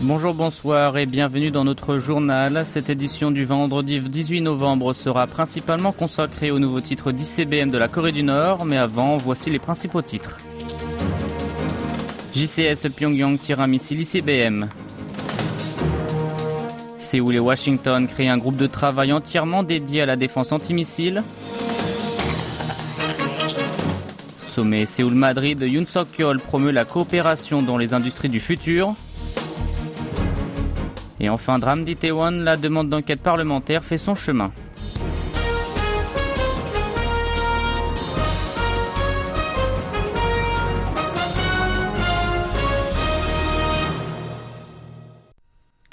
Bonjour, bonsoir et bienvenue dans notre journal. Cette édition du vendredi 18 novembre sera principalement consacrée au nouveau titre d'ICBM de la Corée du Nord, mais avant, voici les principaux titres. JCS Pyongyang tire un missile ICBM. Séoul et Washington créent un groupe de travail entièrement dédié à la défense antimissile. Sommet Séoul-Madrid, Yoon Suk-yeol promeut la coopération dans les industries du futur. Et enfin, drame d'Itaewon, la demande d'enquête parlementaire fait son chemin.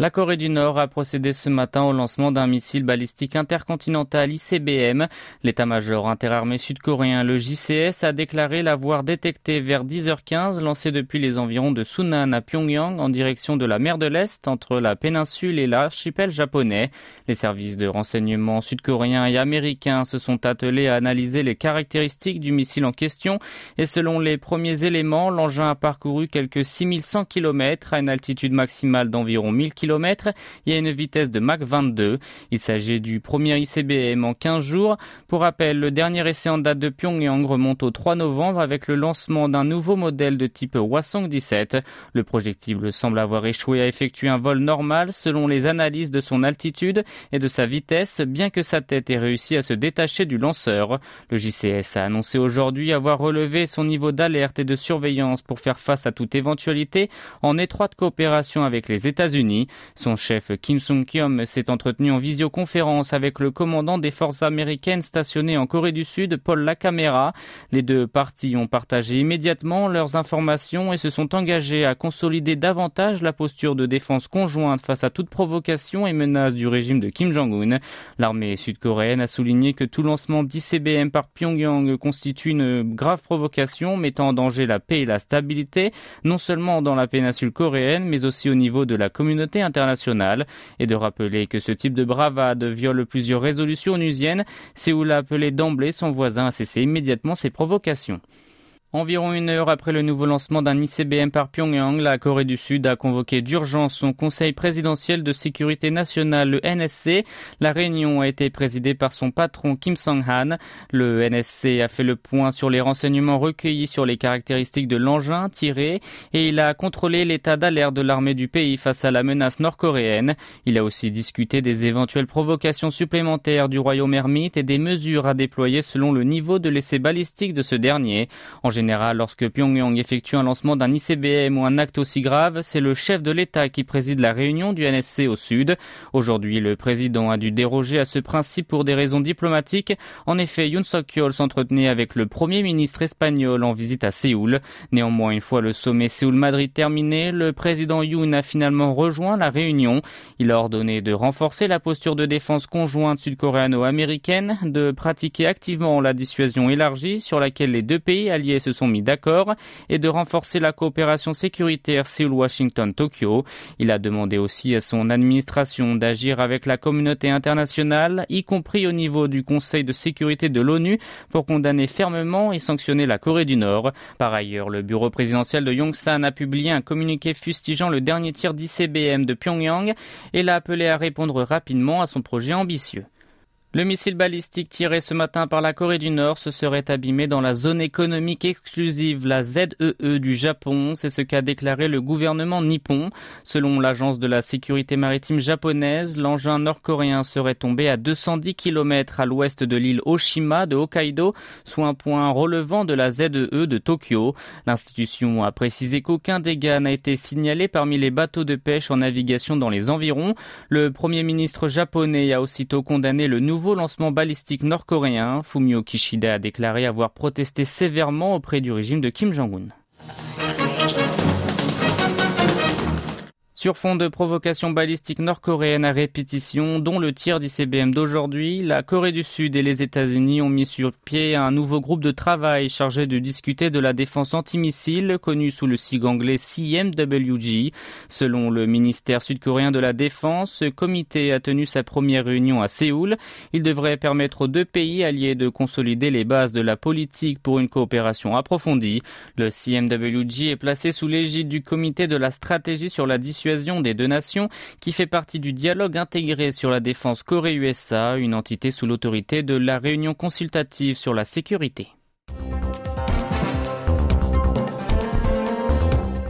La Corée du Nord a procédé ce matin au lancement d'un missile balistique intercontinental ICBM. L'état-major interarmé sud-coréen, le JCS, a déclaré l'avoir détecté vers 10h15, lancé depuis les environs de Sunan à Pyongyang en direction de la mer de l'Est entre la péninsule et l'archipel japonais. Les services de renseignement sud-coréens et américains se sont attelés à analyser les caractéristiques du missile en question et selon les premiers éléments, l'engin a parcouru quelques 6100 km à une altitude maximale d'environ 1000 km il y a une vitesse de Mach 22. Il s'agit du premier ICBM en 15 jours. Pour rappel, le dernier essai en date de Pyongyang remonte au 3 novembre avec le lancement d'un nouveau modèle de type Hwasong-17. Le projectile semble avoir échoué à effectuer un vol normal selon les analyses de son altitude et de sa vitesse, bien que sa tête ait réussi à se détacher du lanceur. Le JCS a annoncé aujourd'hui avoir relevé son niveau d'alerte et de surveillance pour faire face à toute éventualité en étroite coopération avec les États-Unis. Son chef Kim Sung-kyom s'est entretenu en visioconférence avec le commandant des forces américaines stationnées en Corée du Sud, Paul Lacamera. Les deux parties ont partagé immédiatement leurs informations et se sont engagés à consolider davantage la posture de défense conjointe face à toute provocation et menace du régime de Kim Jong-un. L'armée sud-coréenne a souligné que tout lancement d'ICBM par Pyongyang constitue une grave provocation mettant en danger la paix et la stabilité, non seulement dans la péninsule coréenne, mais aussi au niveau de la communauté internationale et de rappeler que ce type de bravade viole plusieurs résolutions onusiennes. Séoul a appelé d'emblée son voisin à cesser immédiatement ses provocations. Environ une heure après le nouveau lancement d'un ICBM par Pyongyang, la Corée du Sud a convoqué d'urgence son Conseil présidentiel de sécurité nationale, le NSC. La réunion a été présidée par son patron Kim Song-han. Le NSC a fait le point sur les renseignements recueillis sur les caractéristiques de l'engin tiré et il a contrôlé l'état d'alerte de l'armée du pays face à la menace nord-coréenne. Il a aussi discuté des éventuelles provocations supplémentaires du royaume ermite et des mesures à déployer selon le niveau de l'essai balistique de ce dernier. Général, lorsque Pyongyang effectue un lancement d'un ICBM ou un acte aussi grave, c'est le chef de l'État qui préside la réunion du NSC au sud. Aujourd'hui, le président a dû déroger à ce principe pour des raisons diplomatiques. En effet, Yoon Suk-yeol s'entretenait avec le premier ministre espagnol en visite à Séoul. Néanmoins, une fois le sommet Séoul-Madrid terminé, le président Yoon a finalement rejoint la réunion. Il a ordonné de renforcer la posture de défense conjointe sud-coréano-américaine, de pratiquer activement la dissuasion élargie sur laquelle les deux pays alliés se sont mis d'accord et de renforcer la coopération sécuritaire Séoul-Washington-Tokyo. Il a demandé aussi à son administration d'agir avec la communauté internationale, y compris au niveau du Conseil de sécurité de l'ONU, pour condamner fermement et sanctionner la Corée du Nord. Par ailleurs, le bureau présidentiel de Yongsan a publié un communiqué fustigeant le dernier tir d'ICBM de Pyongyang et l'a appelé à répondre rapidement à son projet ambitieux. Le missile balistique tiré ce matin par la Corée du Nord se serait abîmé dans la zone économique exclusive, la ZEE e du Japon. C'est ce qu'a déclaré le gouvernement nippon. Selon l'agence de la sécurité maritime japonaise, l'engin nord-coréen serait tombé à 210 km à l'ouest de l'île Oshima de Hokkaido, soit un point relevant de la ZEE e de Tokyo. L'institution a précisé qu'aucun dégât n'a été signalé parmi les bateaux de pêche en navigation dans les environs. Le premier ministre japonais a aussitôt condamné le nouveau nouveau lancement balistique nord-coréen, Fumio Kishida a déclaré avoir protesté sévèrement auprès du régime de Kim Jong-un. Sur fond de provocation balistique nord-coréenne à répétition, dont le tir d'ICBM d'aujourd'hui, la Corée du Sud et les États-Unis ont mis sur pied un nouveau groupe de travail chargé de discuter de la défense antimissile, connu sous le sigle anglais CMWG. Selon le ministère sud-coréen de la Défense, ce comité a tenu sa première réunion à Séoul. Il devrait permettre aux deux pays alliés de consolider les bases de la politique pour une coopération approfondie. Le CMWG est placé sous l'égide du comité de la stratégie sur la dissuasion des deux nations qui fait partie du dialogue intégré sur la défense Corée-USA, une entité sous l'autorité de la réunion consultative sur la sécurité.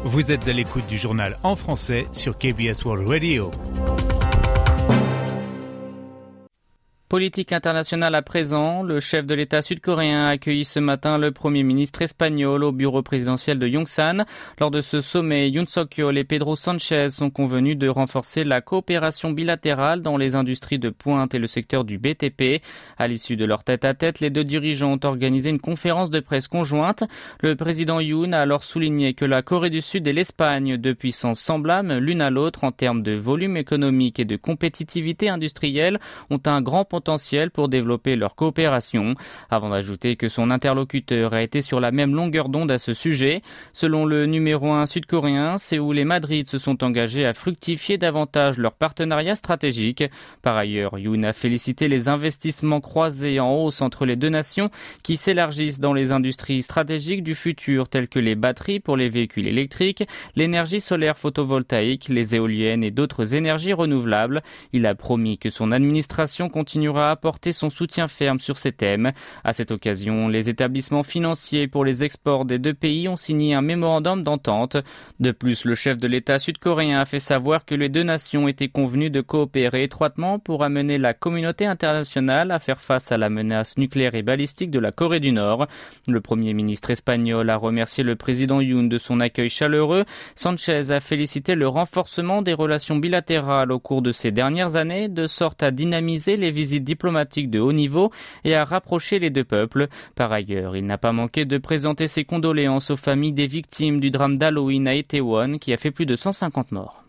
Vous êtes à l'écoute du journal en français sur KBS World Radio. Politique internationale à présent, le chef de l'État sud-coréen a accueilli ce matin le premier ministre espagnol au bureau présidentiel de Yongsan. Lors de ce sommet, Yoon Suk-yeol et Pedro Sanchez sont convenus de renforcer la coopération bilatérale dans les industries de pointe et le secteur du BTP. À l'issue de leur tête-à-tête, les deux dirigeants ont organisé une conférence de presse conjointe. Le président Yoon a alors souligné que la Corée du Sud et l'Espagne, deux puissances semblables l'une à l'autre en termes de volume économique et de compétitivité industrielle, ont un grand potentiel potentiel pour développer leur coopération, avant d'ajouter que son interlocuteur a été sur la même longueur d'onde à ce sujet. Selon le numéro 1 sud-coréen, Séoul et Madrid se sont engagés à fructifier davantage leur partenariat stratégique. Par ailleurs, Yoon a félicité les investissements croisés en hausse entre les deux nations qui s'élargissent dans les industries stratégiques du futur telles que les batteries pour les véhicules électriques, l'énergie solaire photovoltaïque, les éoliennes et d'autres énergies renouvelables. Il a promis que son administration continuera à apporter son soutien ferme sur ces thèmes. À cette occasion, les établissements financiers pour les exports des deux pays ont signé un mémorandum d'entente. De plus, le chef de l'État sud-coréen a fait savoir que les deux nations étaient convenues de coopérer étroitement pour amener la communauté internationale à faire face à la menace nucléaire et balistique de la Corée du Nord. Le premier ministre espagnol a remercié le président Yoon de son accueil chaleureux. Sanchez a félicité le renforcement des relations bilatérales au cours de ces dernières années, de sorte à dynamiser les visites diplomatique de haut niveau et à rapprocher les deux peuples. Par ailleurs, il n'a pas manqué de présenter ses condoléances aux familles des victimes du drame d'Halloween à Itaewon qui a fait plus de 150 morts.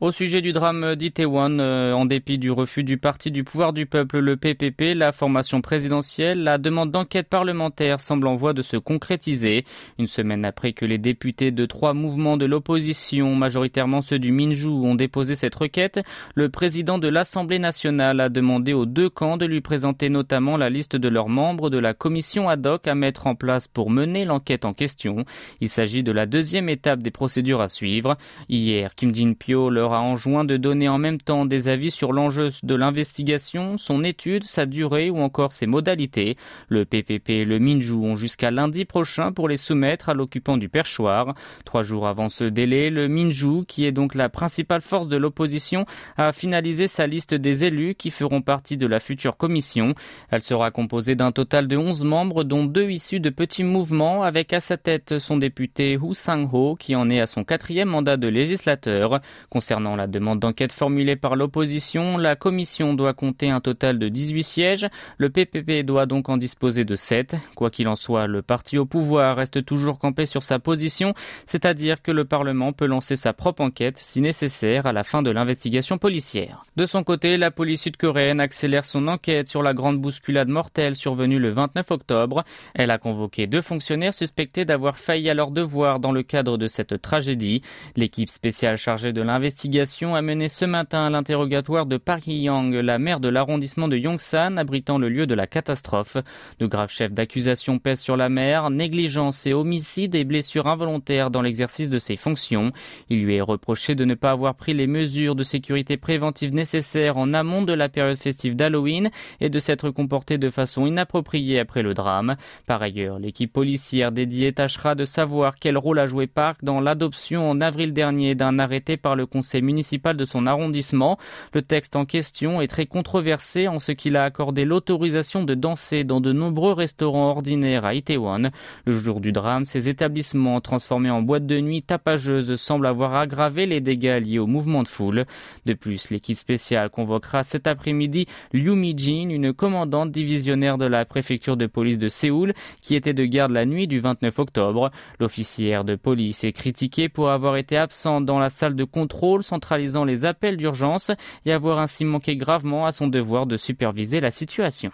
Au sujet du drame d'Itaewon, euh, en dépit du refus du Parti du pouvoir du peuple, le PPP, la formation présidentielle, la demande d'enquête parlementaire semble en voie de se concrétiser. Une semaine après que les députés de trois mouvements de l'opposition, majoritairement ceux du Minju, ont déposé cette requête, le président de l'Assemblée nationale a demandé aux deux camps de lui présenter notamment la liste de leurs membres de la commission ad hoc à mettre en place pour mener l'enquête en question. Il s'agit de la deuxième étape des procédures à suivre. Hier, Kim Jin-pyo a enjoint de donner en même temps des avis sur l'enjeu de l'investigation, son étude, sa durée ou encore ses modalités. Le PPP et le Minju ont jusqu'à lundi prochain pour les soumettre à l'occupant du perchoir. Trois jours avant ce délai, le Minju, qui est donc la principale force de l'opposition, a finalisé sa liste des élus qui feront partie de la future commission. Elle sera composée d'un total de 11 membres, dont deux issus de petits mouvements, avec à sa tête son député Hu Sang-ho, qui en est à son quatrième mandat de législateur. Concernant Concernant la demande d'enquête formulée par l'opposition, la commission doit compter un total de 18 sièges. Le PPP doit donc en disposer de 7. Quoi qu'il en soit, le parti au pouvoir reste toujours campé sur sa position, c'est-à-dire que le Parlement peut lancer sa propre enquête si nécessaire à la fin de l'investigation policière. De son côté, la police sud-coréenne accélère son enquête sur la grande bousculade mortelle survenue le 29 octobre. Elle a convoqué deux fonctionnaires suspectés d'avoir failli à leur devoir dans le cadre de cette tragédie. L'équipe spéciale chargée de l'investigation L'investigation a mené ce matin à l'interrogatoire de Park Yang, la maire de l'arrondissement de Yongsan, abritant le lieu de la catastrophe. De graves chefs d'accusation pèsent sur la maire, négligence et homicide et blessures involontaires dans l'exercice de ses fonctions. Il lui est reproché de ne pas avoir pris les mesures de sécurité préventive nécessaires en amont de la période festive d'Halloween et de s'être comporté de façon inappropriée après le drame. Par ailleurs, l'équipe policière dédiée tâchera de savoir quel rôle a joué Park dans l'adoption en avril dernier d'un arrêté par le Conseil municipal de son arrondissement. Le texte en question est très controversé en ce qu'il a accordé l'autorisation de danser dans de nombreux restaurants ordinaires à Itaewon. Le jour du drame, ces établissements transformés en boîtes de nuit tapageuses semblent avoir aggravé les dégâts liés au mouvement de foule. De plus, l'équipe spéciale convoquera cet après-midi Liu Mi-jin, une commandante divisionnaire de la préfecture de police de Séoul, qui était de garde la nuit du 29 octobre. L'officière de police est critiquée pour avoir été absente dans la salle de contrôle centralisant les appels d'urgence et avoir ainsi manqué gravement à son devoir de superviser la situation.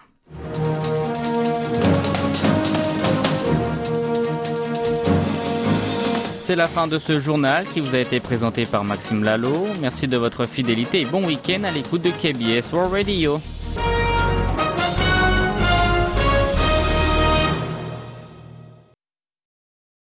C'est la fin de ce journal qui vous a été présenté par Maxime Lalo. Merci de votre fidélité et bon week-end à l'écoute de KBS World Radio.